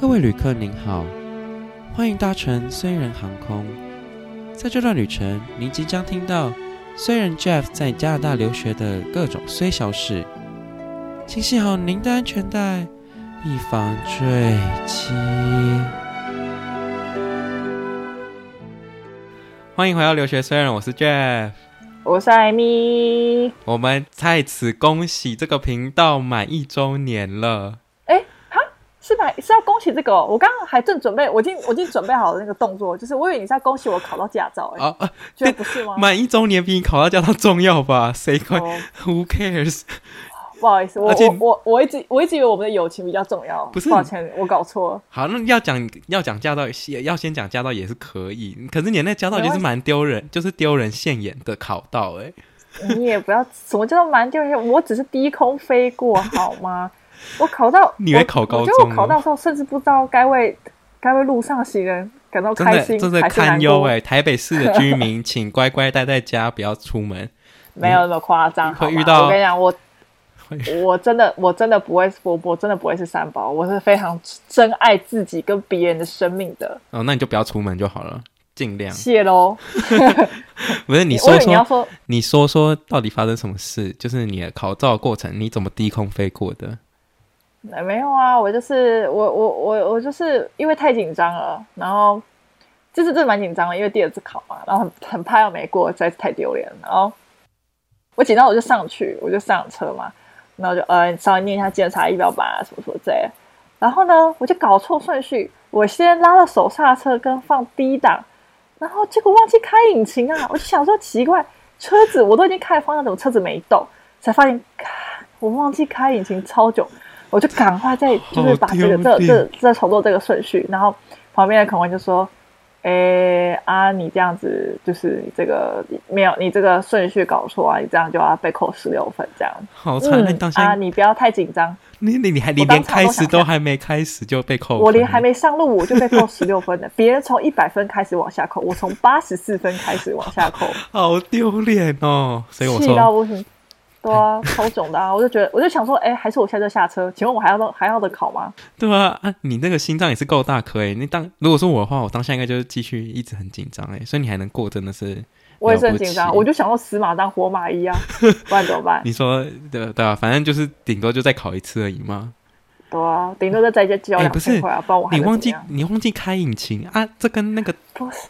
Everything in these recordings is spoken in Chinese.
各位旅客您好，欢迎搭乘虽然航空。在这段旅程，您即将听到虽然 Jeff 在加拿大留学的各种虽小事，请系好您的安全带，以防坠机。欢迎回到留学虽然，我是 Jeff，我是艾米。我们在此恭喜这个频道满一周年了。是吧？是要恭喜这个哦？我刚刚还正准备，我已经我已经准备好了那个动作，就是我以为你是要恭喜我考到驾照。哎，啊，觉得不是吗？满一周年比你考到驾照重要吧？谁会？Who cares？不好意思，我我我我一直我一直以为我们的友情比较重要，不是？抱歉，我搞错了。好，那要讲要讲驾照，要先讲驾照也是可以。可是你那驾照就是蛮丢人，就是丢人现眼的考到哎、欸。你也不要什么叫做蛮丢人，我只是低空飞过好吗？我考到 你会考高中，我，我考到时候甚至不知道该为该为路上行人感到开心，真的堪忧哎。台北市的居民，请乖乖待在家，不要出门。没有那么夸张，会遇到。我跟你讲，我。我真的，我真的不会，我我真的不会是三宝，我是非常珍爱自己跟别人的生命的。哦，那你就不要出门就好了，尽量。谢喽。不是你说说，你要说，你说说到底发生什么事？就是你的考照过程，你怎么低空飞过的？没有啊，我就是我我我我就是因为太紧张了，然后就是真的蛮紧张的，因为第二次考嘛，然后很很怕要没过，实在是太丢脸了。然后我紧张，我就上去，我就上车嘛。然后就呃稍微念一下检查仪表板啊什么什么之类，然后呢我就搞错顺序，我先拉了手刹车跟放低档，然后结果忘记开引擎啊！我就想说奇怪，车子我都已经开了方向，怎么车子没动？才发现，我忘记开引擎超久，我就赶快再就是把这个这这再重做这个顺序，然后旁边的考官就说。哎啊！你这样子就是这个没有，你这个顺序搞错啊！你这样就要被扣十六分，这样好惨！你当下啊，你不要太紧张。你你你还你连开始都还没开始就被扣，我连还没上路我就被扣十六分了。别人从一百分开始往下扣，我从八十四分开始往下扣，好丢脸哦！所以我说气到不行。对啊，超囧的啊！我就觉得，我就想说，哎，还是我现在就下车？请问我还要到还要的考吗？对啊，啊，你那个心脏也是够大颗哎！你当如果说我的话，我当下应该就是继续一直很紧张哎，所以你还能过，真的是我也是很紧张。我就想说死马当活马医啊，不然怎么办？你说对对啊，反正就是顶多就再考一次而已嘛。对啊，顶多再再交两千块啊！我你忘记你忘记开引擎啊？这跟那个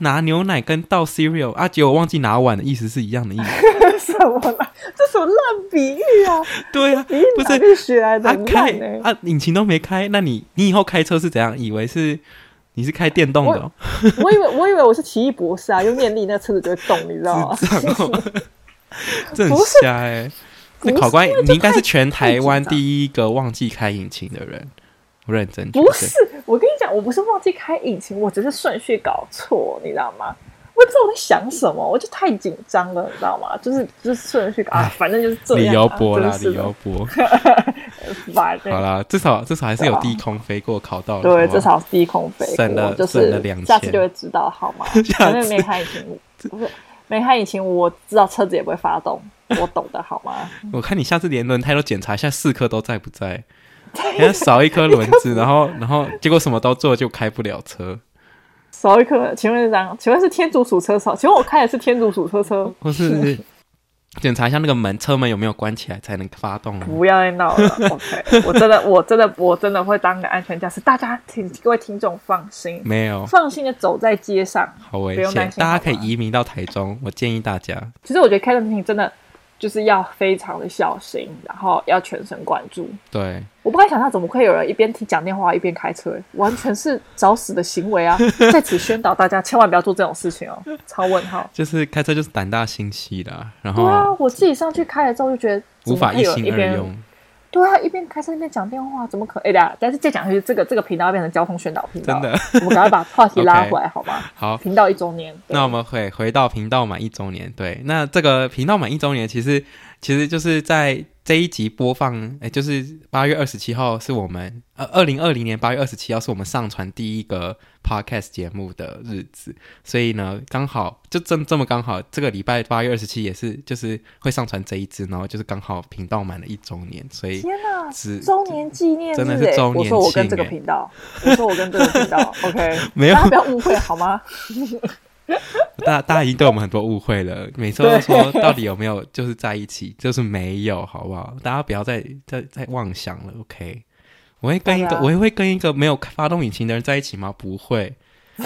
拿牛奶跟倒 cereal 啊，结果忘记拿碗的意思是一样的意思。什么啦？这什么烂比喻啊？对啊，不是学来的。啊开啊，引擎都没开，那你你以后开车是怎样？以为是你是开电动的？哦我？我以为我以为我是奇异博士啊，用念力那车子就会动，你知道吗？这很瞎哎。那考官，你应该是全台湾第一个忘记开引擎的人。我认真，不是，我跟你讲，我不是忘记开引擎，我只是顺序搞错，你知道吗？我不知道我在想什么，我就太紧张了，你知道吗？就是就是顺序搞啊，反正就是这样。李油博啦，李油博。好啦，至少至少还是有低空飞过，考到了。对，至少低空飞过，省了就是了两，下次就会知道，好吗？反正没开引擎，不是没开引擎，我知道车子也不会发动。我懂的好吗？我看你下次连轮胎都检查一下，四颗都在不在？你看少一颗轮子，然后然后结果什么都做就开不了车。少一颗，请问是这样？请问是天竺鼠车少？请问我开的是天竺鼠车车？不是。检查一下那个门，车门有没有关起来才能发动？不要再闹了，OK？我真的，我真的，我真的会当个安全驾驶。大家请，各位听众放心，没有放心的走在街上，好危险，大家可以移民到台中。我建议大家，其实我觉得开车听真的。就是要非常的小心，然后要全神贯注。对，我不敢想象怎么会有人一边听讲电话一边开车，完全是找死的行为啊！在此宣导大家千万不要做这种事情哦。超问号，就是开车就是胆大心细的，然后对啊，我自己上去开了之后就觉得无法一心二用。对啊，一边开车一边讲电话，怎么可以的？但是再讲下去，这个这个频道要变成交通宣导频道。真的，我们赶快把话题拉 回来，好吗？好，频道一周年。那我们会回到频道满一周年。对，那这个频道满一周年，其实其实就是在这一集播放，哎，就是八月二十七号是我们呃二零二零年八月二十七号是我们上传第一个 podcast 节目的日子，所以呢，刚好就这这么刚好，这个礼拜八月二十七也是就是会上传这一支，然后就是刚好频道满了一周年，所以天哪，是周年纪念，真的是周年庆。我说我跟这个频道，我说我跟这个频道，OK，没有，大家不要误会好吗？大大家已经对我们很多误会了，每次都说到底有没有就是在一起，就是没有，好不好？大家不要再再再妄想了，OK？我会跟一个，我也会跟一个没有发动引擎的人在一起吗？不会。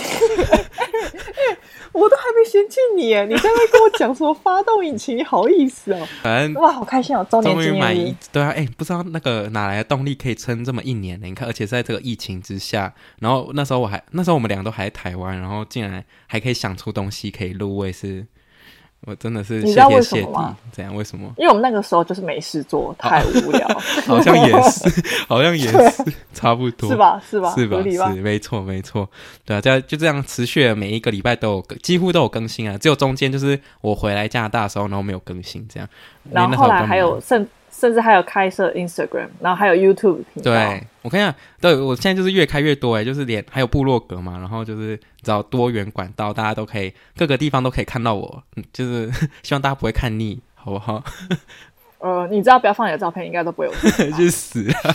我都还没嫌弃你耶，你在那跟我讲什么发动引擎？你好意思哦？反正哇，好开心哦！周年纪念日，对啊，哎，不知道那个哪来的动力可以撑这么一年呢？你看，而且在这个疫情之下，然后那时候我还那时候我们两个都还在台湾，然后竟然还可以想出东西可以录，我也是。我真的是谢天谢地，你知道为什么吗？怎样？为什么？因为我们那个时候就是没事做，太无聊。好像也 是，好像也是，差不多，是吧？是吧？是吧？是，没错，没错。对啊，这样就这样持续了，每一个礼拜都有，几乎都有更新啊。只有中间就是我回来加拿大的时候，然后没有更新，这样。然后后来还有甚。甚至还有开设 Instagram，然后还有 YouTube 频道。对，我看一下，对，我现在就是越开越多哎，就是连还有部落格嘛，然后就是找多元管道，大家都可以各个地方都可以看到我，就是 希望大家不会看腻，好不好？呃，你知道不要放你的照片，应该都不会有。去死啊！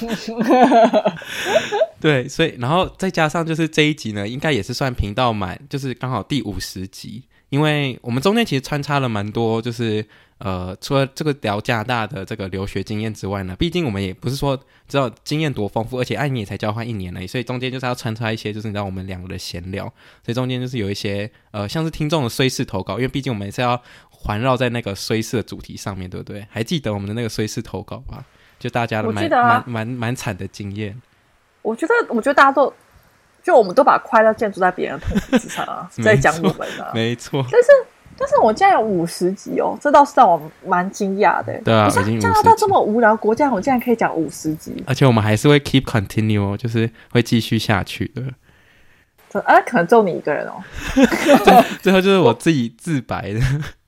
对，所以然后再加上就是这一集呢，应该也是算频道满，就是刚好第五十集，因为我们中间其实穿插了蛮多，就是。呃，除了这个聊加拿大的这个留学经验之外呢，毕竟我们也不是说知道经验多丰富，而且艾米也才交换一年而已，所以中间就是要穿插一些，就是你知道我们两个的闲聊，所以中间就是有一些呃，像是听众的虽事投稿，因为毕竟我们也是要环绕在那个虽事的主题上面对不对？还记得我们的那个虽事投稿吧？就大家的蛮蛮蛮蛮惨的经验。我觉得，我觉得大家都就我们都把快乐建筑在别人的痛苦之上啊，在讲我们啊，没错，但是。但是我竟然有五十集哦，这倒是让我蛮惊讶的。对啊，已经加拿大这么无聊国家，我竟然可以讲五十集，而且我们还是会 keep continue 哦，就是会继续下去的。这啊，可能就你一个人哦。最后就是我自己自白的。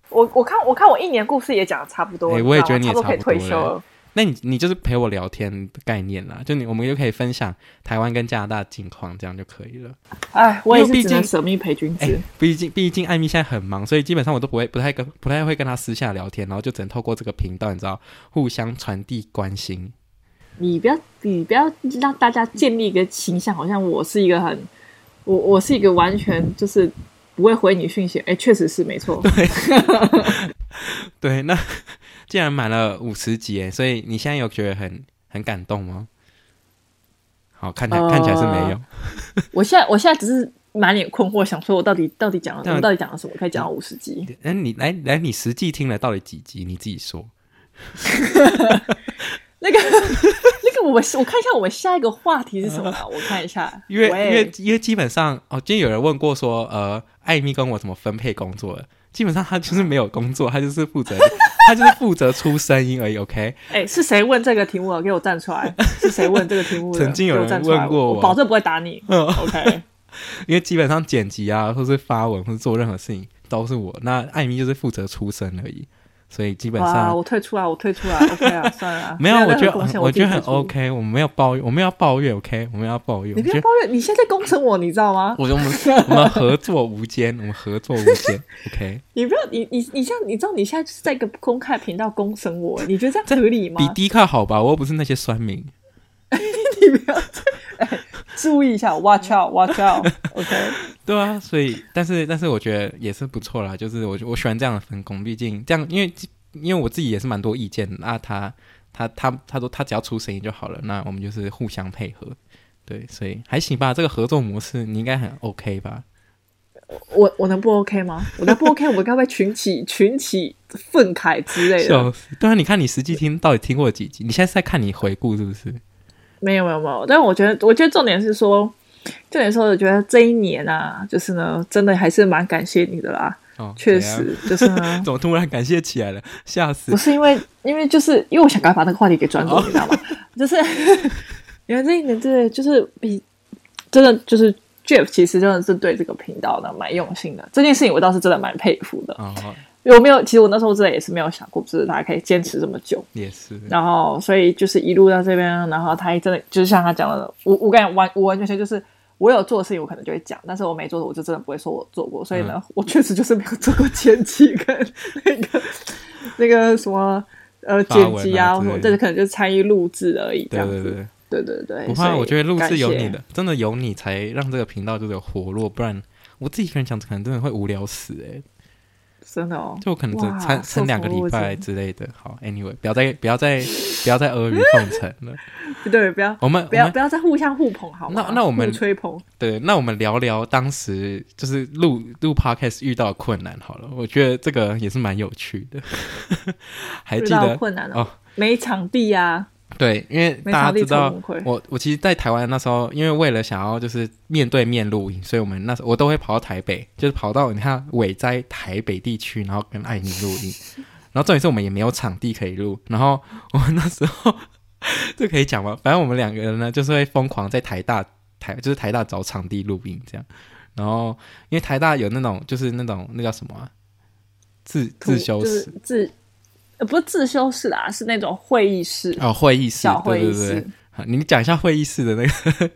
我我看我看我一年故事也讲的差不多，欸，我也觉得你也差不多可以退休了。那你你就是陪我聊天的概念啦，就你我们就可以分享台湾跟加拿大的近况，这样就可以了。哎，我也是只能舍命陪君子。毕竟毕竟艾米现在很忙，所以基本上我都不会不太跟不太会跟他私下聊天，然后就只能透过这个频道，你知道，互相传递关心。你不要你不要让大家建立一个形象，好像我是一个很我我是一个完全就是不会回你讯息。哎，确实是没错。对，对，那。竟然满了五十集，所以你现在有觉得很很感动吗？好，看起来、呃、看起来是没有。我现在我现在只是满脸困惑，想说我到底到底讲了，我到底讲了什么？可以讲到五十集？哎，你来来，你实际听了到底几集？你自己说。那 个那个，我们我看一下，我们下一个话题是什么？我看一下，因为因为因为基本上哦，今天有人问过说，呃，艾米跟我怎么分配工作的？基本上他就是没有工作，他就是负责，他就是负责出声音而已。OK，哎、欸，是谁问这个题目的？给我站出来！是谁问这个题目的？曾经有人问过我，我保证不会打你。嗯，OK。因为基本上剪辑啊，或是发文，或是做任何事情都是我。那艾米就是负责出声而已。所以基本上，啊、我退出啊，我退出啊，OK 啊，算了，没有，我觉得我觉得很 OK，我们没有抱怨，我们要抱怨，OK，我们要抱怨，你不要抱怨，你现在攻城我，你知道吗？我我们我们合作无间，我们合作无间，OK。你不要，你你你像你知道，你现在就是在一个公开频道攻城我，你觉得这样合理吗？比低卡好吧，我又不是那些酸民。你不要注意一下，Watch out，Watch out，OK。对啊，所以，但是，但是，我觉得也是不错啦。就是我，我喜欢这样的分工，毕竟这样，因为，因为我自己也是蛮多意见的。那他，他，他，他说他只要出声音就好了。那我们就是互相配合，对，所以还行吧。这个合作模式你应该很 OK 吧？我我能不 OK 吗？我能不 OK？我该不会群起群起愤慨之类的？对啊，你看你实际听到底听过几集？你现在是在看你回顾是不是？没有没有没有，但是我觉得，我觉得重点是说。重点说，我觉得这一年啊，就是呢，真的还是蛮感谢你的啦。哦，确实，就是呢，怎么突然感谢起来了？吓死！不是因为，因为就是因为我想赶快把那个话题给转走，哦、你知道吗？就是 因为这一年，对，就是比真的就是 Jeff，其实真的是对这个频道呢蛮用心的。这件事情我倒是真的蛮佩服的。我没有，其实我那时候真的也是没有想过，就是他可以坚持这么久，也是。然后，所以就是一路到这边，然后他真的就是像他讲的，我我感觉完我完全就是我有做的事情，我可能就会讲，但是我没做的，我就真的不会说我做过。所以呢，嗯、我确实就是没有做过前期跟那个那个什么呃剪辑啊，或者这个可能就是参与录制而已。这样子，对对对对对对。不怕，我觉得录制有你的，真的有你才让这个频道就是有活络，不然我自己一个人讲，可能真的会无聊死哎、欸。真的哦，就可能只撑撑两个礼拜之类的。好，Anyway，不要再不要再不要再阿谀奉承了。对，不要我们不要不要再互相互捧，好吗？那那我们吹捧。对，那我们聊聊当时就是录录 Podcast 遇到的困难好了。我觉得这个也是蛮有趣的。还记得困难哦？没场地呀。对，因为大家知道我，我其实，在台湾那时候，因为为了想要就是面对面录音，所以我们那时候我都会跑到台北，就是跑到你看伟在台北地区，然后跟艾米录音。然后重点是我们也没有场地可以录，然后我们那时候这可以讲吗？反正我们两个人呢，就是会疯狂在台大台，就是台大找场地录音这样。然后因为台大有那种就是那种那叫什么、啊、自自修室自。不是自修室啦，是那种会议室哦，会议室，小会议室。对对对，好，你讲一下会议室的那个。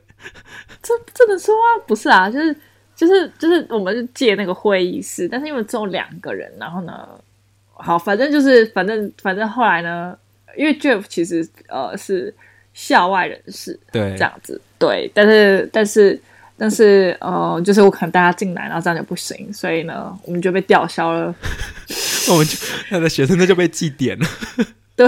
这这么说啊？不是啊，就是就是就是，我们是借那个会议室，但是因为只有两个人，然后呢，好，反正就是反正反正后来呢，因为 Jeff 其实呃是校外人士，对，这样子，对，但是但是。但是，呃，就是我可能带他进来，然后这样就不行，所以呢，我们就被吊销了。我们就他的学生那就被记点了。对。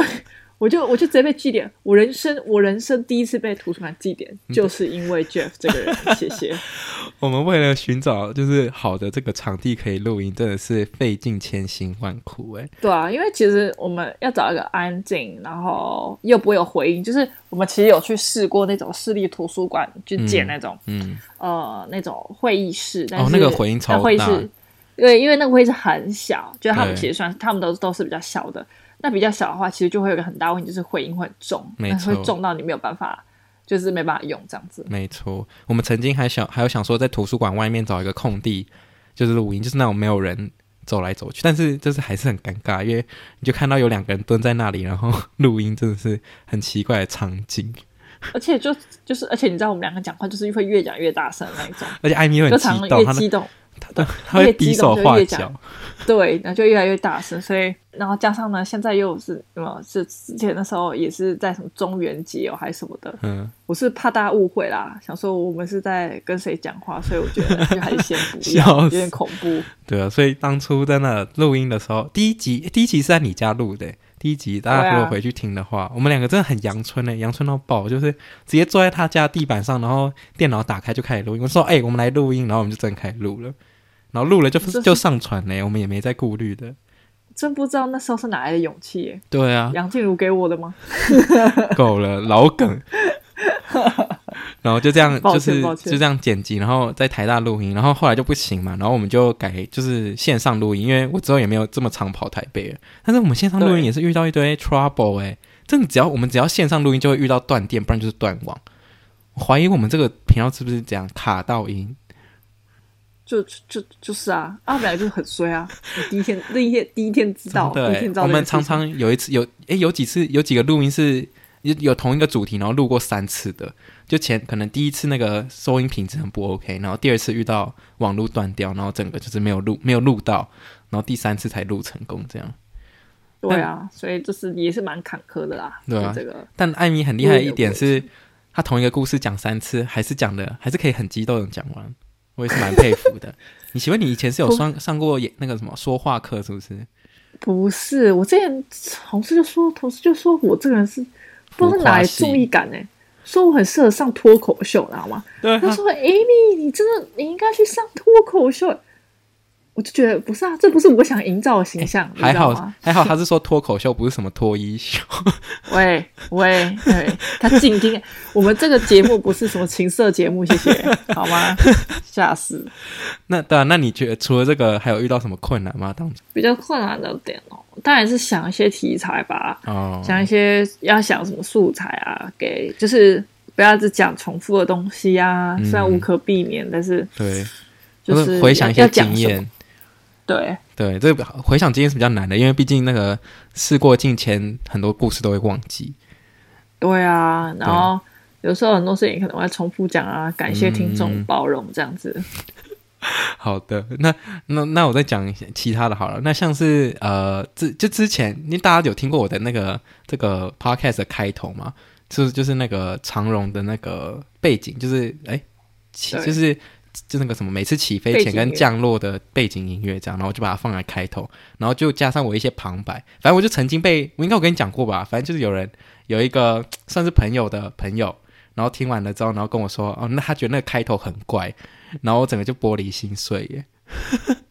我就我就直接被记点，我人生我人生第一次被图书馆记点，就是因为 Jeff 这个人。谢谢。我们为了寻找就是好的这个场地可以录音，真的是费尽千辛万苦哎。对啊，因为其实我们要找一个安静，然后又不会有回音，就是我们其实有去试过那种市立图书馆，去借那种嗯，嗯呃那种会议室，但是哦那个回音超大。会议室，对，因为那个会议室很小，就他们其实算他们都都是比较小的。那比较小的话，其实就会有一个很大问题，就是回音会很重，会重到你没有办法，就是没办法用这样子。没错，我们曾经还想还有想说，在图书馆外面找一个空地，就是录音，就是那种没有人走来走去，但是就是还是很尴尬，因为你就看到有两个人蹲在那里，然后录音，真的是很奇怪的场景。而且就就是，而且你知道，我们两个讲话就是会越讲越大声那一种，而且艾米很激动，越激动。对，他会比手画脚，对，然后就越来越大声，所以然后加上呢，现在又是什么？是之前的时候也是在什么中元节哦，还是什么的？嗯，我是怕大家误会啦，想说我们是在跟谁讲话，所以我觉得就还是先不要，有点恐怖。对啊，所以当初在那录音的时候，第一集第一集是在你家录的，第一集大家如果回去听的话，啊、我们两个真的很阳春嘞，阳春到爆，就是直接坐在他家地板上，然后电脑打开就开始录音。我说：“哎、欸，我们来录音。”然后我们就真的开始录了。然后录了就就上传呢，我们也没在顾虑的。真不知道那时候是哪来的勇气耶？对啊，杨静茹给我的吗？够了，老梗。然后就这样，就是就这样剪辑，然后在台大录音，然后后来就不行嘛，然后我们就改就是线上录音，因为我之后也没有这么常跑台北了。但是我们线上录音也是遇到一堆 trouble 哎，真的只要我们只要线上录音就会遇到断电，不然就是断网。我怀疑我们这个频道是不是这样卡到音？就就就是啊，阿、啊、本来就很衰啊！我第一天那一天第一天知道，第一天知道。我们常常有一次有诶，有几次有几个录音是有有同一个主题，然后录过三次的。就前可能第一次那个收音品质很不 OK，然后第二次遇到网络断掉，然后整个就是没有录没有录到，然后第三次才录成功这样。对啊，所以就是也是蛮坎坷的啦。对啊，这个。但艾米很厉害的一点是，他同一个故事讲三次，还是讲的还是可以很激动的讲完。我也是蛮佩服的。你请问你以前是有上 上过演那个什么说话课是不是？不是，我之前同事就说，同事就说我这个人是不知道哪来注意感呢，说我很适合上脱口秀，知道吗？对他说：“Amy，你真的你应该去上脱口秀。”我就觉得不是啊，这不是我想营造的形象。欸、还好还好，他是说脱口秀，不是什么脱衣秀。喂喂，对，他静听。我们这个节目不是什么情色节目，谢谢，好吗？吓死。那对啊，那你觉得除了这个，还有遇到什么困难吗？当比较困难的点哦，当然是想一些题材吧。哦，想一些要想什么素材啊，给就是不要只讲重复的东西啊。嗯、虽然无可避免，但是对，就是回想一些经验。对对，这个回想经验是比较难的，因为毕竟那个事过境迁，很多故事都会忘记。对啊，然后有时候很多事情可能会重复讲啊，感谢听众包容这样子。嗯、好的，那那那我再讲一些其他的好了。那像是呃，之就之前，因为大家有听过我的那个这个 podcast 的开头嘛？就是就是那个长荣的那个背景，就是哎，就是就那个什么，每次起飞前跟降落的背景音乐这样，然后我就把它放在开头，然后就加上我一些旁白。反正我就曾经被我应该我跟你讲过吧，反正就是有人。有一个算是朋友的朋友，然后听完了之后，然后跟我说：“哦，那他觉得那个开头很怪。”然后我整个就玻璃心碎耶。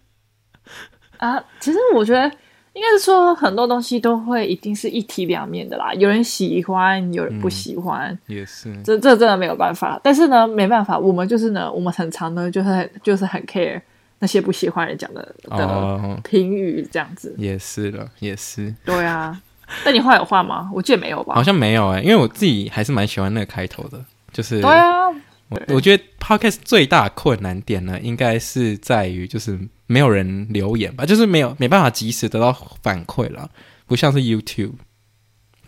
啊，其实我觉得应该是说很多东西都会一定是一体两面的啦。有人喜欢，有人不喜欢，嗯、也是。这这真的没有办法。但是呢，没办法，我们就是呢，我们很常呢，就是很就是很 care 那些不喜欢人讲的的评语，这样子。也是了，也是。对啊。但你画有画吗？我记得没有吧？好像没有哎、欸，因为我自己还是蛮喜欢那个开头的，就是对啊。我我觉得 Podcast 最大困难点呢，应该是在于就是没有人留言吧，就是没有没办法及时得到反馈了，不像是 YouTube。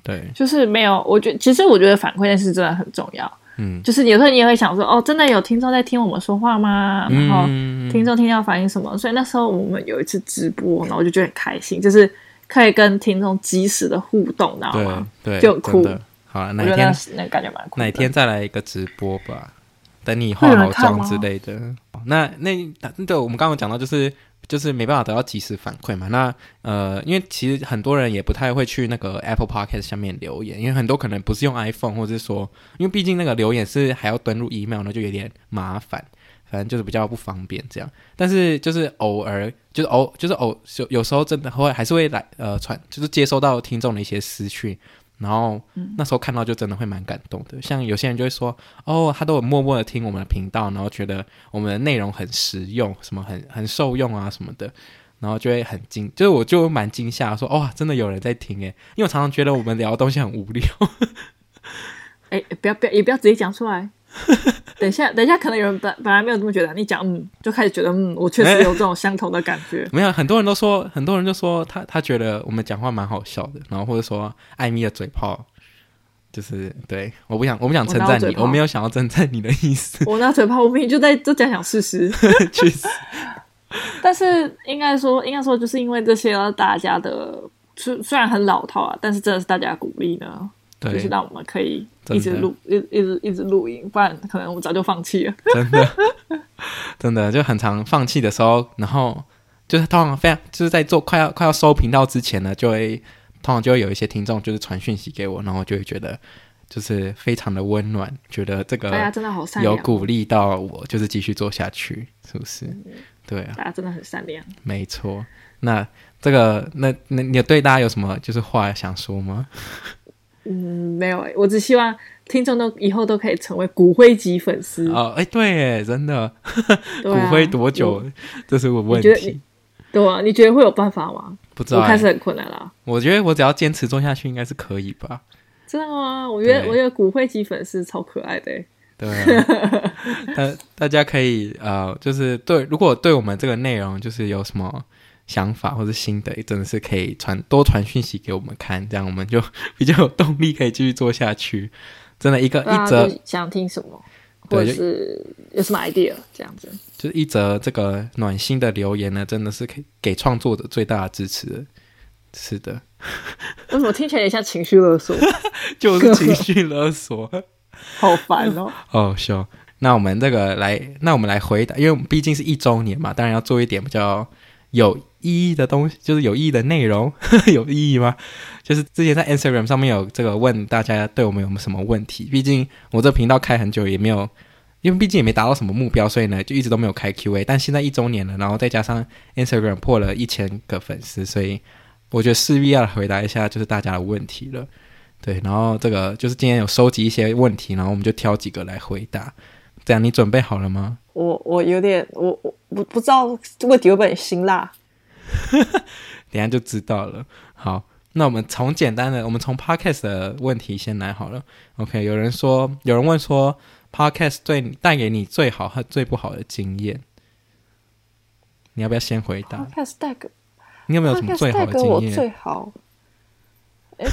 对，就是没有。我觉得其实我觉得反馈这件事真的很重要。嗯，就是有时候你也会想说，哦，真的有听众在听我们说话吗？然后听众听到反映什么？所以那时候我们有一次直播，然后我就觉得很开心，就是。可以跟听众及时的互动，知道吗？对，就很酷。好了，哪天那个感觉蛮酷。哪天再来一个直播吧，等你化好妆之类的。那那对，我们刚刚讲到，就是就是没办法得到及时反馈嘛。那呃，因为其实很多人也不太会去那个 Apple Podcast 下面留言，因为很多可能不是用 iPhone，或者是说，因为毕竟那个留言是还要登录 email 呢，就有点麻烦。反正就是比较不方便这样，但是就是偶尔，就是偶，就是偶，有有时候真的会还是会来呃传，就是接收到听众的一些私讯，然后那时候看到就真的会蛮感动的。像有些人就会说，哦，他都有默默的听我们的频道，然后觉得我们的内容很实用，什么很很受用啊什么的，然后就会很惊，就是我就蛮惊吓，说哇，真的有人在听诶，因为我常常觉得我们聊的东西很无聊。哎，不要不要，也不要直接讲出来。等一下，等一下，可能有人本本来没有这么觉得，你讲嗯，就开始觉得嗯，我确实有这种相同的感觉。没有，很多人都说，很多人就说他他觉得我们讲话蛮好笑的，然后或者说艾米的嘴炮，就是对，我不想我不想称赞你，我，我没有想要称赞你的意思。我那嘴炮，我明明就在就讲讲事实。确实，但是应该说，应该说，就是因为这些大家的虽虽然很老套啊，但是真的是大家鼓励呢。对，就是让我们可以一直录，一一直一直录音，不然可能我早就放弃了。真的，真的就很常放弃的时候，然后就是通常非常就是在做快要快要收频道之前呢，就会通常就会有一些听众就是传讯息给我，然后就会觉得就是非常的温暖，觉得这个大家真的好善良，有鼓励到我，就是继续做下去，是不是？嗯、对啊，大家真的很善良。没错，那这个那那你对大家有什么就是话想说吗？嗯，没有诶，我只希望听众都以后都可以成为骨灰级粉丝哦。哎，对，真的，啊、骨灰多久？这是个问题。对啊，你觉得会有办法吗？不知道，我开始很困难了。我觉得我只要坚持做下去，应该是可以吧？真的吗？我觉得我觉得骨灰级粉丝超可爱的。对啊，大大家可以呃，就是对，如果对我们这个内容就是有什么。想法或者心得，真的是可以传多传讯息给我们看，这样我们就 比较有动力可以继续做下去。真的，一个、啊、一则想听什么，或者是有什么 idea 这样子，就是一则这个暖心的留言呢，真的是可以给创作者最大的支持。是的，为什么听起来也像情绪勒索？就是情绪勒索，好烦哦。哦，行。那我们这个来，那我们来回答，因为我们毕竟是一周年嘛，当然要做一点比较有。意义的东西就是有意义的内容，有意义吗？就是之前在 Instagram 上面有这个问大家对我们有没有什么问题？毕竟我这频道开很久也没有，因为毕竟也没达到什么目标，所以呢就一直都没有开 Q&A。但现在一周年了，然后再加上 Instagram 破了一千个粉丝，所以我觉得势必要回答一下就是大家的问题了。对，然后这个就是今天有收集一些问题，然后我们就挑几个来回答。这样你准备好了吗？我我有点我我不不知道问题会不会很辛辣。等下就知道了。好，那我们从简单的，我们从 Podcast 的问题先来好了。OK，有人说，有人问说，Podcast 对带给你最好和最不好的经验，你要不要先回答？Podcast Tag，你有没有什么最好的经验？我最好，哎，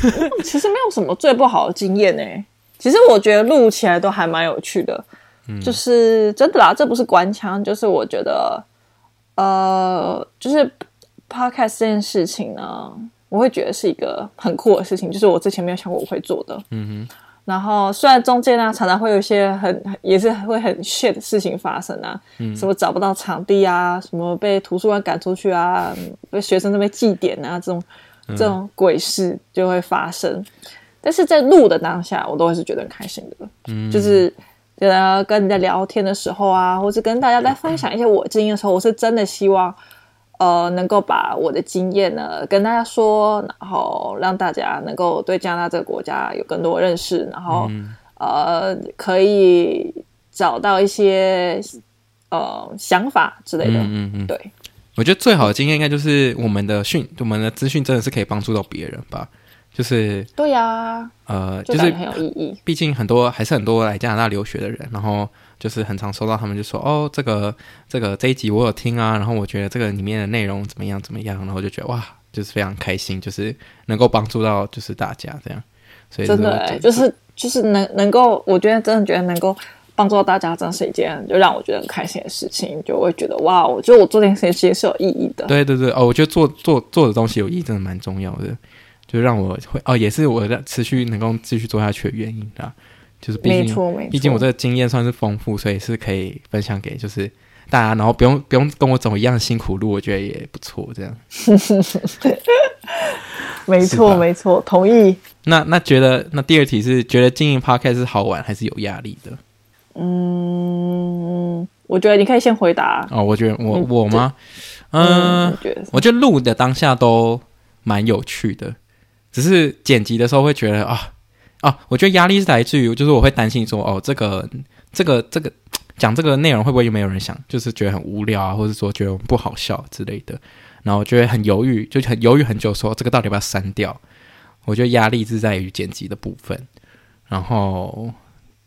其实没有什么最不好的经验呢。其实我觉得录起来都还蛮有趣的，嗯、就是真的啦，这不是官腔，就是我觉得，呃，就是 Podcast 这件事情呢，我会觉得是一个很酷的事情，就是我之前没有想过我会做的。嗯哼。然后虽然中间呢常常会有一些很也是会很 shit 的事情发生啊，嗯、什么找不到场地啊，什么被图书馆赶出去啊，被学生那边祭点啊，这种这种鬼事就会发生。嗯、但是在录的当下，我都会是觉得很开心的，嗯、就是觉得跟人家聊天的时候啊，或是跟大家在分享一些我经验的时候，我是真的希望。呃，能够把我的经验呢跟大家说，然后让大家能够对加拿大这个国家有更多认识，然后、嗯、呃，可以找到一些呃想法之类的。嗯嗯嗯，对，我觉得最好的经验应该就是我们的讯，我们的资讯真的是可以帮助到别人吧。就是对呀、啊，呃，就是很有意义。毕竟很多还是很多来加拿大留学的人，然后就是很常收到他们就说，哦，这个这个这一集我有听啊，然后我觉得这个里面的内容怎么样怎么样，然后就觉得哇，就是非常开心，就是能够帮助到就是大家这样。所以真的就是就是能能够，我觉得真的觉得能够帮助到大家，真是一件就让我觉得很开心的事情，就会觉得哇，我觉得我做这件事情其实是有意义的。对对对，哦，我觉得做做做的东西有意义，真的蛮重要的。就让我会哦，也是我的持续能够继续做下去的原因啊。就是毕竟，毕竟我这个经验算是丰富，所以是可以分享给就是大家，然后不用不用跟我走一样辛苦路，我觉得也不错。这样，没错没错，同意。那那觉得那第二题是觉得经营 Podcast 是好玩还是有压力的？嗯，我觉得你可以先回答哦。我觉得我我吗？嗯，我觉得我觉得录的当下都蛮有趣的。只是剪辑的时候会觉得啊啊，我觉得压力是来自于，就是我会担心说，哦，这个这个这个讲这个内容会不会又没有人想，就是觉得很无聊啊，或者说觉得不好笑之类的，然后觉得很犹豫，就很犹豫很久说，说这个到底要不要删掉？我觉得压力是在于剪辑的部分，然后。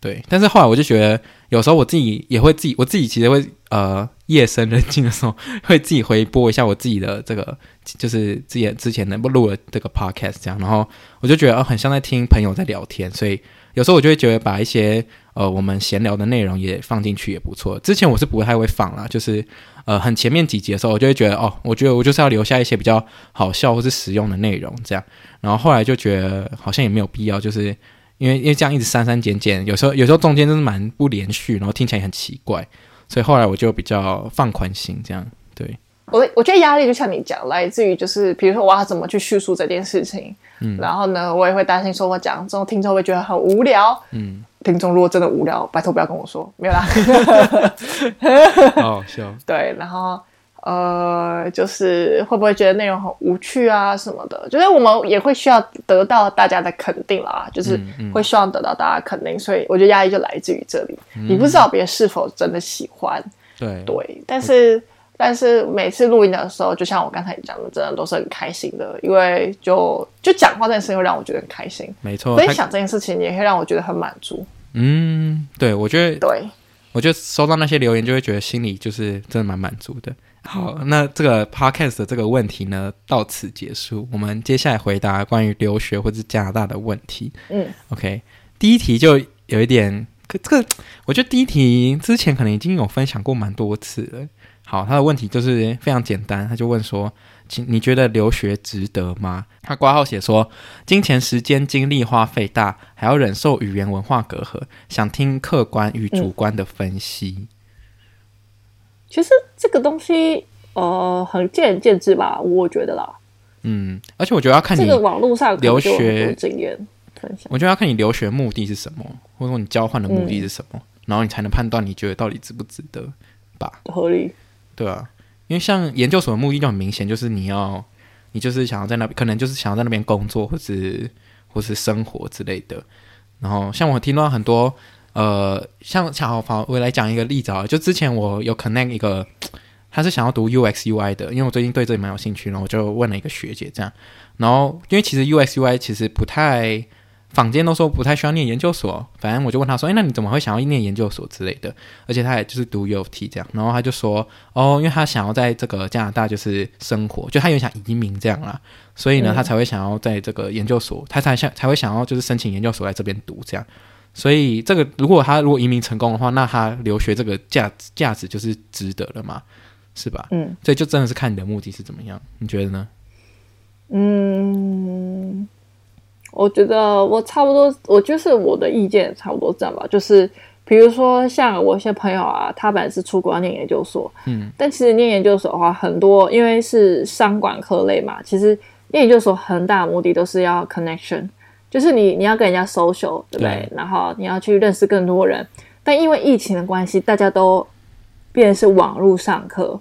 对，但是后来我就觉得，有时候我自己也会自己，我自己其实会呃夜深人静的时候，会自己回播一下我自己的这个，就是之前之前能不录的这个 podcast 这样，然后我就觉得哦，很像在听朋友在聊天，所以有时候我就会觉得把一些呃我们闲聊的内容也放进去也不错。之前我是不太会放啦，就是呃很前面几集的时候，我就会觉得哦，我觉得我就是要留下一些比较好笑或是实用的内容这样，然后后来就觉得好像也没有必要，就是。因为因为这样一直删删减减，有时候有时候中间真是蛮不连续，然后听起来也很奇怪，所以后来我就比较放宽心，这样对。我我觉得压力就像你讲，来自于就是比如说我要怎么去叙述这件事情，嗯，然后呢，我也会担心说我讲之后听众会觉得很无聊，嗯，听众如果真的无聊，拜托不要跟我说，没有啦，好好笑，对，然后。呃，就是会不会觉得内容很无趣啊什么的？就是我们也会需要得到大家的肯定啦，就是会希望得到大家肯定，所以我觉得压力就来自于这里。嗯、你不知道别人是否真的喜欢，对对，但是但是每次录音的时候，就像我刚才讲的，真的都是很开心的，因为就就讲话这件事情会让我觉得很开心，没错，分享这件事情也会让我觉得很满足。嗯，对，我觉得对，我觉得收到那些留言就会觉得心里就是真的蛮满足的。好，那这个 podcast 的这个问题呢，到此结束。我们接下来回答关于留学或者加拿大的问题。嗯，OK，第一题就有一点，可这个我觉得第一题之前可能已经有分享过蛮多次了。好，他的问题就是非常简单，他就问说：“请你觉得留学值得吗？”他挂号写说：“金钱、时间、精力花费大，还要忍受语言文化隔阂，想听客观与主观的分析。嗯”其实这个东西，呃，很见仁见智吧，我觉得啦。嗯，而且我觉得要看你这个网络上留学经验分享。我觉得要看你留学目的是什么，或者说你交换的目的是什么，嗯、然后你才能判断你觉得到底值不值得吧。合理。对啊，因为像研究所的目的就很明显，就是你要，你就是想要在那边，可能就是想要在那边工作，或是或是生活之类的。然后像我听到很多。呃，像巧好，我来讲一个例子啊，就之前我有 connect 一个，他是想要读 UX UI 的，因为我最近对这里蛮有兴趣，然后我就问了一个学姐这样，然后因为其实 UX UI 其实不太坊间都说不太需要念研究所，反正我就问他说：“哎，那你怎么会想要念研究所之类的？”而且他也就是读 U of T 这样，然后他就说：“哦，因为他想要在这个加拿大就是生活，就他有想移民这样啦，所以呢，他才会想要在这个研究所，他才想才会想要就是申请研究所来这边读这样。所以这个如果他如果移民成功的话，那他留学这个价值价值就是值得了嘛，是吧？嗯，所以就真的是看你的目的是怎么样，你觉得呢？嗯。我觉得我差不多，我就是我的意见差不多这样吧。就是比如说像我一些朋友啊，他本来是出国要念研究所，嗯，但其实念研究所的话，很多因为是商管科类嘛，其实念研究所很大的目的都是要 connection，就是你你要跟人家 social，对不对？对。然后你要去认识更多人。但因为疫情的关系，大家都变成是网络上课。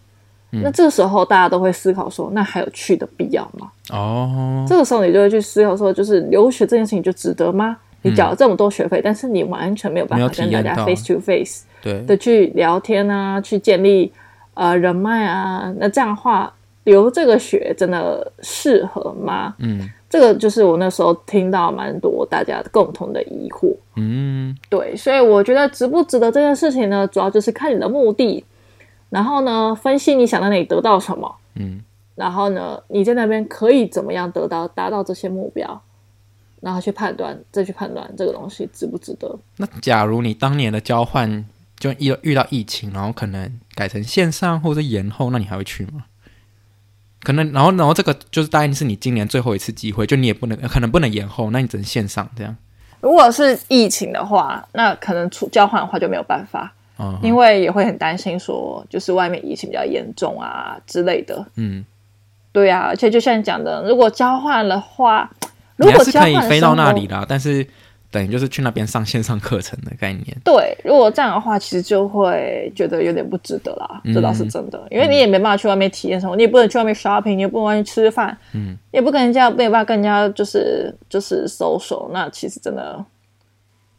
嗯、那这个时候，大家都会思考说：那还有去的必要吗？哦，这个时候你就会去思考说：就是留学这件事情就值得吗？你缴了这么多学费，嗯、但是你完全没有办法跟大家 face to face 的去聊天啊，去建立呃人脉啊，那这样的话留这个学真的适合吗？嗯，这个就是我那时候听到蛮多大家共同的疑惑。嗯，对，所以我觉得值不值得这件事情呢，主要就是看你的目的。然后呢，分析你想在那里得到什么，嗯，然后呢，你在那边可以怎么样得到达到这些目标，然后去判断，再去判断这个东西值不值得。那假如你当年的交换就遇遇到疫情，然后可能改成线上或者延后，那你还会去吗？可能，然后，然后这个就是答应是你今年最后一次机会，就你也不能，可能不能延后，那你只能线上这样。如果是疫情的话，那可能出交换的话就没有办法。因为也会很担心，说就是外面疫情比较严重啊之类的。嗯，对啊，而且就像你讲的，如果交换的话，如果交换你是可以飞到那里啦，但是等于就是去那边上线上课程的概念。对，如果这样的话，其实就会觉得有点不值得啦。嗯、这倒是真的，因为你也没办法去外面体验生活，你也不能去外面 shopping，你也不能外面吃饭，嗯，也不跟人家没有办法跟人家就是就是 social，那其实真的。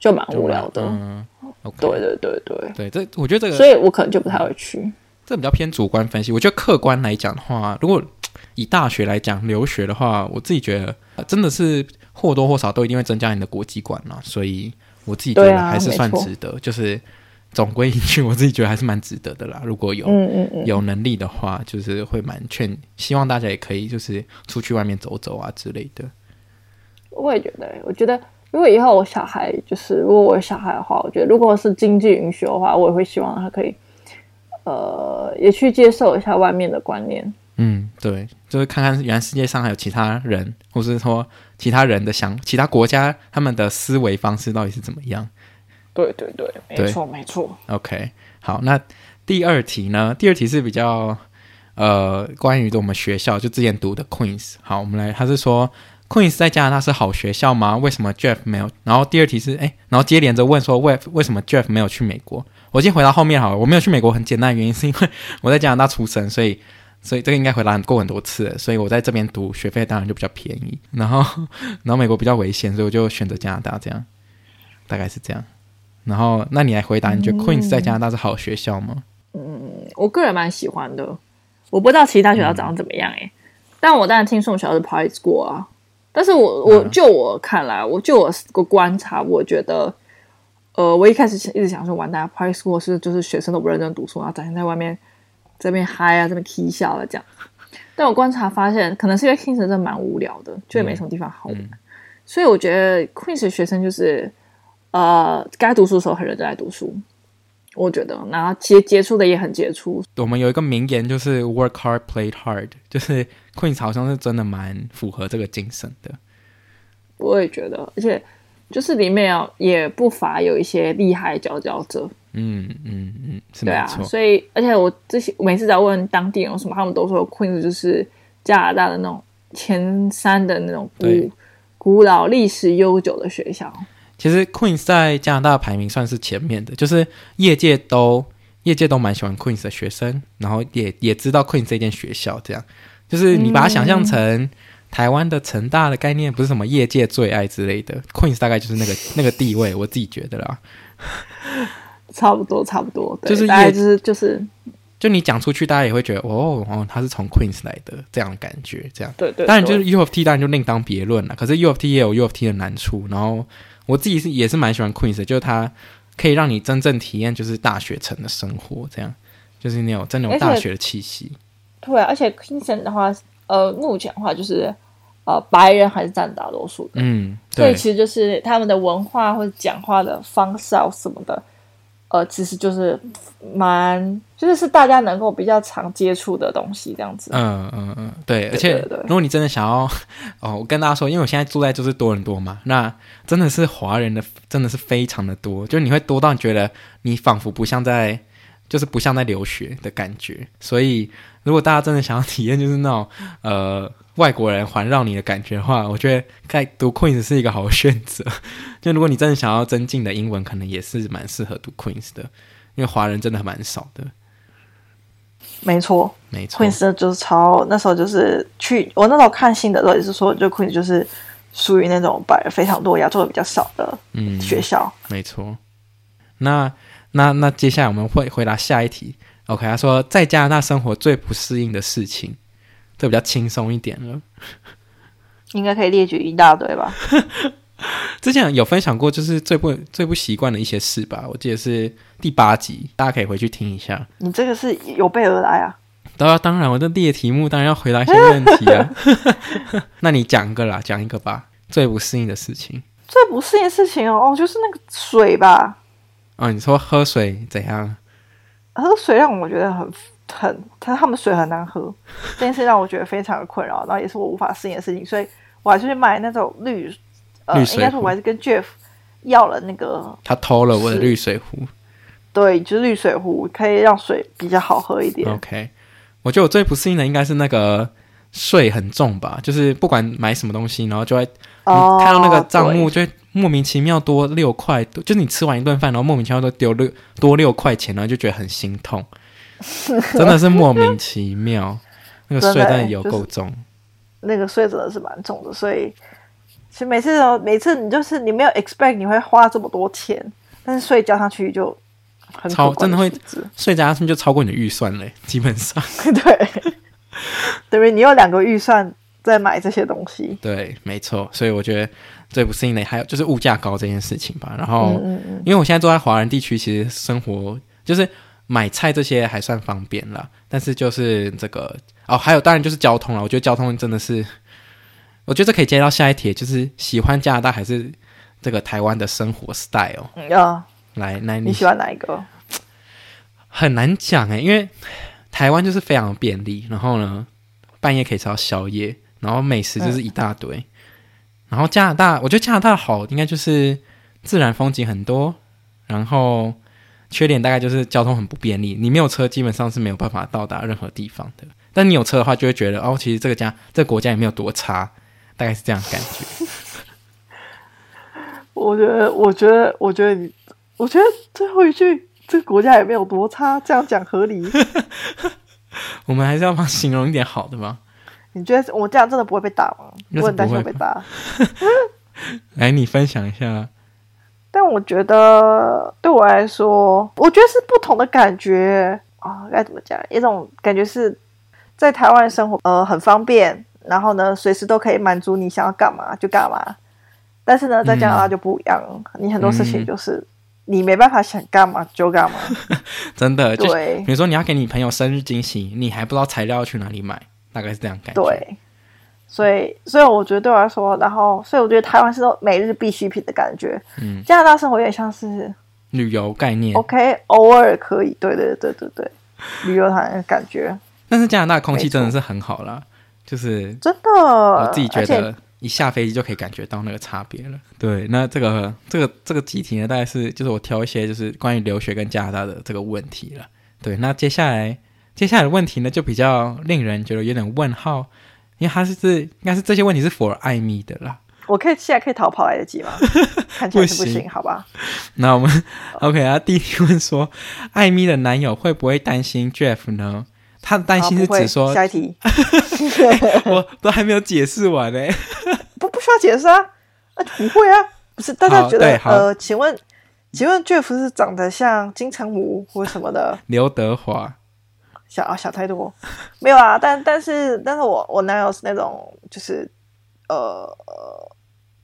就蛮无聊的，嗯，okay，对对对对，对，这我觉得这个，所以我可能就不太会去。这比较偏主观分析，我觉得客观来讲的话，如果以大学来讲留学的话，我自己觉得真的是或多或少都一定会增加你的国际观了，所以我自己觉得还是算值得。啊、就是总归一句，我自己觉得还是蛮值得的啦。如果有嗯嗯嗯有能力的话，就是会蛮劝，希望大家也可以就是出去外面走走啊之类的。我也觉得，我觉得。如果以后我小孩就是，如果我有小孩的话，我觉得如果是经济允许的话，我也会希望他可以，呃，也去接受一下外面的观念。嗯，对，就是看看原来世界上还有其他人，或是说其他人的想，其他国家他们的思维方式到底是怎么样？对对对，没错没错。OK，好，那第二题呢？第二题是比较呃关于我们学校就之前读的 Queens。好，我们来，他是说。Queen's 在加拿大是好学校吗？为什么 Jeff 没有？然后第二题是，哎，然后接连着问说，为为什么 Jeff 没有去美国？我先回到后面好了。我没有去美国，很简单的原因是因为我在加拿大出生，所以所以这个应该回答过很多次了。所以我在这边读学费当然就比较便宜。然后 然后美国比较危险，所以我就选择加拿大这样，大概是这样。然后那你来回答，你觉得 Queen's 在加拿大是好学校吗？嗯，我个人蛮喜欢的。我不知道其他学校长得怎么样诶、欸，嗯、但我当然听说学校是 Private School 啊。但是我我就我看来，我就我个观察，我觉得，呃，我一开始一直想说，完蛋，private school 是就是学生都不认真读书，然后整天在外面这边嗨啊，这边 k 笑啊这样。但我观察发现，可能是因为 Kings 真的蛮无聊的，就也没什么地方好玩，嗯嗯、所以我觉得 Queens 的学生就是，呃，该读书的时候很认真在读书。我觉得，然后其实接触的也很杰出。我们有一个名言，就是 “work hard, play hard”，就是 Queen's 好像是真的蛮符合这个精神的。我也觉得，而且就是里面啊，也不乏有一些厉害佼佼者。嗯嗯嗯，是对啊。所以，而且我这些每次在问当地人有什么，他们都说 Queen's 就是加拿大的那种前三的那种古古老、历史悠久的学校。其实 Queen's 在加拿大的排名算是前面的，就是业界都业界都蛮喜欢 Queen's 的学生，然后也也知道 Queen's 这间学校，这样就是你把它想象成台湾的成大的概念，不是什么业界最爱之类的，Queen's 大概就是那个那个地位，我自己觉得啦，差不多差不多，对就是大概就是就是就你讲出去，大家也会觉得哦哦，他是从 Queens 来的这样的感觉，这样。对，对对。当然，就是 U of T 当然就另当别论了。可是 U of T 也有 U of T 的难处。然后我自己是也是蛮喜欢 Queens 的，就是它可以让你真正体验就是大学城的生活，这样就是那种真的有大学的气息。对，而且 Queens 的话，呃，目前的话就是呃白人还是占大多数的。嗯，所以其实就是他们的文化或者讲话的方式啊什么的。呃，其实就是蛮，就是是大家能够比较常接触的东西，这样子。嗯嗯嗯，对。而且，如果你真的想要，哦，我跟大家说，因为我现在住在就是多伦多嘛，那真的是华人的，真的是非常的多，就是你会多到你觉得你仿佛不像在，就是不像在留学的感觉。所以，如果大家真的想要体验，就是那种 呃。外国人环绕你的感觉的话，我觉得在读 Queens 是一个好选择。就如果你真的想要增进的英文，可能也是蛮适合读 Queens 的，因为华人真的蛮少的。没错，没错，Queens 就是超那时候就是去我那时候看新的时候也是说，就 Queens 就是属于那种白人非常多、亚洲人比较少的嗯学校。嗯、没错。那那那接下来我们会回答下一题。OK，他说在加拿大生活最不适应的事情。这比较轻松一点了，应该可以列举一大堆吧。之前有分享过，就是最不最不习惯的一些事吧。我记得是第八集，大家可以回去听一下。你这个是有备而来啊？当然，当然，我这列题目当然要回答一些问题啊。那你讲一个啦，讲一个吧。最不适应的事情，最不适应的事情哦，哦，就是那个水吧。哦，你说喝水怎样？喝水让我觉得很。很，他他们水很难喝，这件事让我觉得非常的困扰，然后也是我无法适应的事情，所以我还是去买那种绿，呃，应该说我还是跟 Jeff 要了那个，他偷了我的绿水壶，对，就是绿水壶可以让水比较好喝一点。OK，我觉得我最不适应的应该是那个税很重吧，就是不管买什么东西，然后就会你看到那个账目就会莫名其妙多六块，就是你吃完一顿饭，然后莫名其妙都丢六多六块钱，然后就觉得很心痛。真的是莫名其妙，那个税真的有够重，就是，那个税真的是蛮重的，所以其实每次都，每次你就是你没有 expect 你会花这么多钱，但是税交上去就很超真的会税加上去就超过你的预算嘞，基本上。对，等于你有两个预算在买这些东西，对，没错，所以我觉得最不适应的还有就是物价高这件事情吧。然后，嗯嗯嗯因为我现在住在华人地区，其实生活就是。买菜这些还算方便啦，但是就是这个哦，还有当然就是交通了。我觉得交通真的是，我觉得这可以接到下一题，就是喜欢加拿大还是这个台湾的生活 style？嗯，要来，那你，你喜欢哪一个？很难讲哎，因为台湾就是非常便利，然后呢，半夜可以吃到宵夜，然后美食就是一大堆。嗯，然后加拿大，我觉得加拿大好应该就是自然风景很多，然后。缺点大概就是交通很不便利，你没有车基本上是没有办法到达任何地方的。但你有车的话，就会觉得哦，其实这个家这个国家也没有多差，大概是这样感觉。我觉得，我觉得，我觉得你，我觉得最后一句这个国家也没有多差，这样讲合理。我们还是要帮形容一点好的吗？你觉得我这样真的不会被打吗？不会，不会很担心被打。来，你分享一下。但我觉得对我来说，我觉得是不同的感觉啊，该怎么讲？一种感觉是在台湾生活，呃，很方便，然后呢，随时都可以满足你想要干嘛就干嘛。但是呢，在加拿大就不一样，嗯、你很多事情就是你没办法想干嘛就干嘛。真的，对。比如说你要给你朋友生日惊喜，你还不知道材料要去哪里买，大概是这样感觉。对。所以，所以我觉得对我来说，然后，所以我觉得台湾是每日必需品的感觉。嗯，加拿大生活有点像是旅游概念。OK，偶尔可以，对对对对对，旅游团的感觉。但是加拿大空气真的是很好啦，就是真的，我自己觉得一下飞机就可以感觉到那个差别了。对，那这个这个这个几题呢，大概是就是我挑一些就是关于留学跟加拿大的这个问题了。对，那接下来接下来的问题呢，就比较令人觉得有点问号。因为他是这应该是这些问题是 for 艾米的啦，我可以现在可以逃跑来得及吗？看起来是不行，不行好吧？那我们 OK 啊。第一题问说，艾米的男友会不会担心 Jeff 呢？他的担心是指说，下一题，我都还没有解释完呢，不不需要解释啊？啊，不会啊？不是大家觉得呃，请问，请问 Jeff 是长得像金城武或什么的？刘德华。想啊想太多，没有啊，但但是但是我我男友是那种就是呃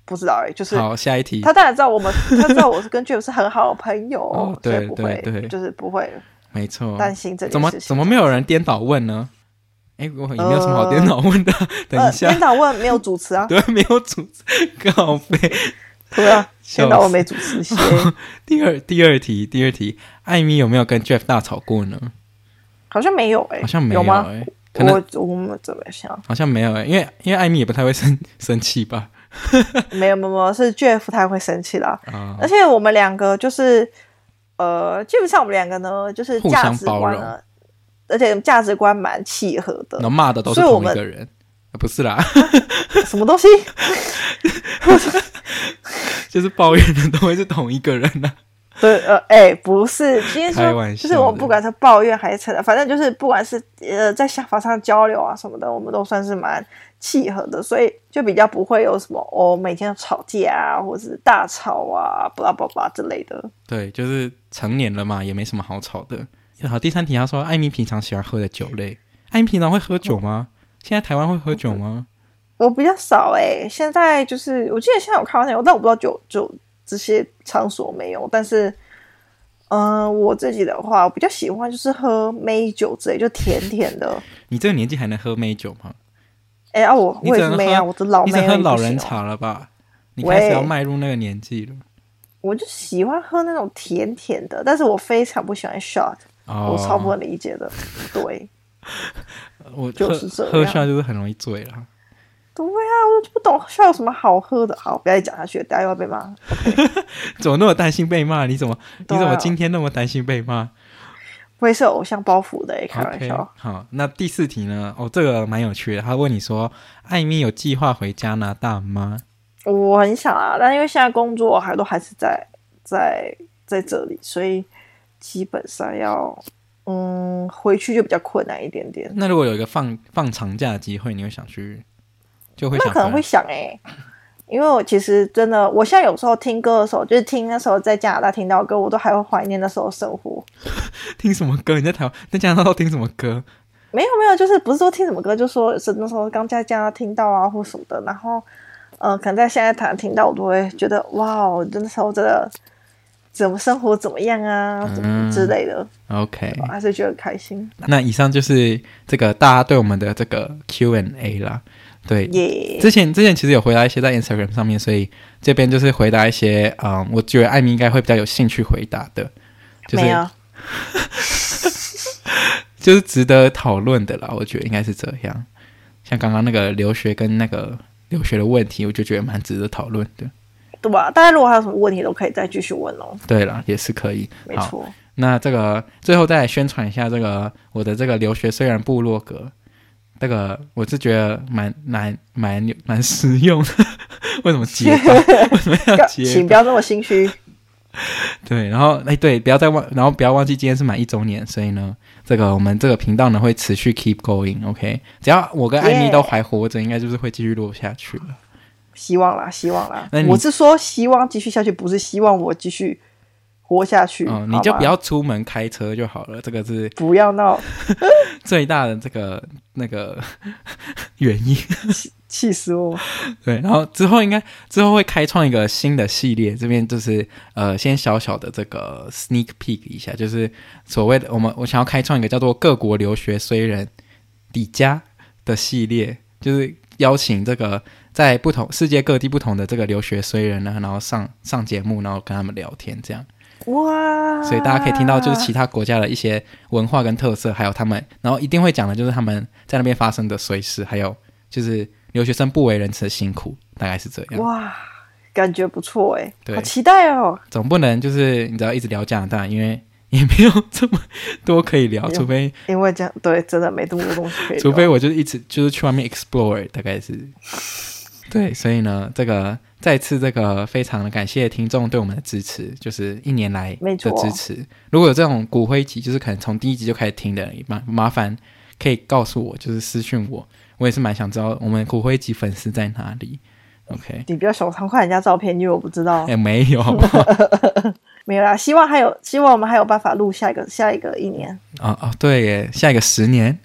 不知道哎、欸，就是好下一题，他当然知道我们，他知道我是跟 Jeff 是很好的朋友，哦、对对对，对，就是不会，没错，担心这件事情怎么怎么没有人颠倒问呢？哎，我也没有什么好颠倒问的，呃、等一下，颠倒问没有主持啊，对，没有主持，告白，对啊，颠倒我没主持先。第二第二题，第二题，艾米有没有跟 Jeff 大吵过呢？好像没有哎、欸，好像没有哎、欸，可能我我们怎么想？好像没有哎、欸，因为因为艾米也不太会生生气吧？没有没有没有，是 Jeff 他会生气啦。哦、而且我们两个就是呃，基本上我们两个呢，就是价值观呢，而且价值观蛮契合的。能骂的都是同一个人，不是啦？啊、什么东西？就是抱怨的都会是同一个人呢、啊？对，呃，哎、欸，不是，今天说就是我不管是抱怨还是扯，反正就是不管是呃在想法上交流啊什么的，我们都算是蛮契合的，所以就比较不会有什么哦每天吵架啊，或者是大吵啊，巴拉巴拉之类的。对，就是成年了嘛，也没什么好吵的。好，第三题他说，艾米平常喜欢喝的酒类，艾米平常会喝酒吗？现在台湾会喝酒吗？我比较少哎、欸，现在就是我记得现在有看到那个，但我不知道酒酒。这些场所没有，但是，嗯、呃，我自己的话，我比较喜欢就是喝梅酒之类，就甜甜的。你这个年纪还能喝梅酒吗？哎呀，我我也是梅啊，我的老梅。你喝老人茶了吧？你开始要迈入那个年纪了。我就喜欢喝那种甜甜的，但是我非常不喜欢 shot，、哦、我超不能理解的。对，我就是这样，喝 shot 就是很容易醉了。对啊，我就不懂需要有什么好喝的。好，不要再讲下去，大家又要被骂。Okay、怎么那么担心被骂？你怎么、啊、你怎么今天那么担心被骂？我也是偶像包袱的，开玩笑。Okay, 好，那第四题呢？哦，这个蛮有趣的。他问你说，艾米有计划回加拿大吗？我很想啊，但因为现在工作还都还是在在在这里，所以基本上要嗯回去就比较困难一点点。那如果有一个放放长假的机会，你会想去？就会那可能会想哎、欸，因为我其实真的，我现在有时候听歌的时候，就是听那时候在加拿大听到歌，我都还会怀念那时候生活。听什么歌？你在台湾在加拿大都听什么歌？没有没有，就是不是说听什么歌，就说是那时候刚在加拿大听到啊，或什么的。然后，呃，可能在现在台湾听到，我都会觉得哇，那时候真的怎么生活怎么样啊，怎么之类的。嗯、OK，还是觉得开心。那以上就是这个大家对我们的这个 Q&A 啦。对.之前之前其实有回答一些在 Instagram 上面，所以这边就是回答一些，嗯，我觉得艾米应该会比较有兴趣回答的，就是，就是值得讨论的啦。我觉得应该是这样，像刚刚那个留学跟那个留学的问题，我就觉得蛮值得讨论的，对吧？大家如果还有什么问题，都可以再继续问哦。对了，也是可以，没错。那这个最后再来宣传一下这个我的这个留学虽然部落格。这个我是觉得蛮蛮蛮蛮实用的，为什么接？为什么要接？请不要那么心虚。对，然后哎，对，不要再忘，然后不要忘记今天是满一周年，所以呢，这个我们这个频道呢会持续 keep going，OK？、Okay? 只要我跟艾米都还活着.应该就是会继续录下去了。希望啦，希望啦。我是说希望继续下去，不是希望我继续。活下去，嗯，你就不要出门开车就好了。这个是不要闹 最大的这个那个 原因，气气死我！对，然后之后应该之后会开创一个新的系列，这边就是呃，先小小的这个 sneak peek 一下，就是所谓的我们我想要开创一个叫做各国留学虽人底家的系列，就是邀请这个在不同世界各地不同的这个留学虽人呢，然后上上节目，然后跟他们聊天这样。哇！所以大家可以听到，就是其他国家的一些文化跟特色，还有他们，然后一定会讲的，就是他们在那边发生的随事，还有就是留学生不为人知的辛苦，大概是这样。哇，感觉不错哎，好期待哦！总不能就是你知道一直聊加拿大，因为也没有这么多可以聊，除非因为这样对，真的没这么多东西可以聊。除非我就是一直就是去外面 explore，大概是对，所以呢，这个。再次，这个非常的感谢听众对我们的支持，就是一年来的支持。如果有这种骨灰级，就是可能从第一集就开始听的，麻麻烦可以告诉我，就是私讯我，我也是蛮想知道我们骨灰级粉丝在哪里。OK，你不要手长看人家照片，因为我不知道。哎、欸、没有？没有啦，希望还有，希望我们还有办法录下一个下一个一年。哦哦，对耶，下一个十年。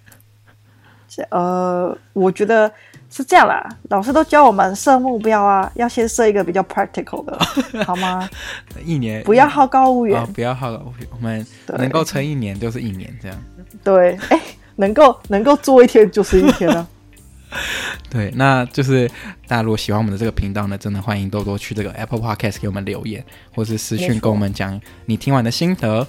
呃，我觉得是这样啦，老师都教我们设目标啊，要先设一个比较 practical 的，好吗？一年不要好高骛远，哦，不要好高骛远，我们能够撑一年就是一年，这样。对，哎，能够能够做一天就是一天啊。对，那就是大家如果喜欢我们的这个频道呢，真的欢迎多多去这个 Apple Podcast 给我们留言，或是私讯跟我们讲你听完的心得。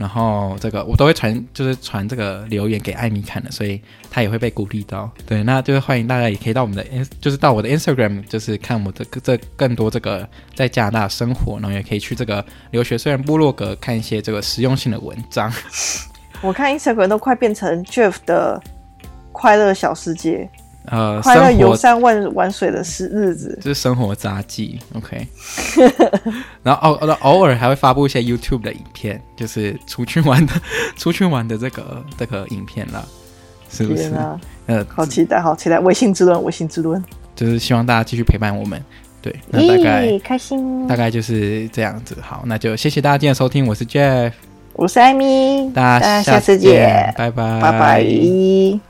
然后这个我都会传，就是传这个留言给艾米看的，所以他也会被鼓励到。对，那就是欢迎大家也可以到我们的 ins，就是到我的 Instagram，就是看我的这更多这个在加拿大生活，然后也可以去这个留学虽然部落格看一些这个实用性的文章。我看 Instagram 都快变成 Jeff 的快乐小世界。呃，快乐游山玩玩水的是日子，就是生活杂技，OK。然后偶偶尔还会发布一些 YouTube 的影片，就是出去玩的 出去玩的这个这个影片了，是不是？啊、呃，好期待，好期待！微信之论，微信之论，就是希望大家继续陪伴我们。对，那大概开心，大概就是这样子。好，那就谢谢大家今天的收听，我是 Jeff，我是艾米，大家下次见，拜拜，拜拜。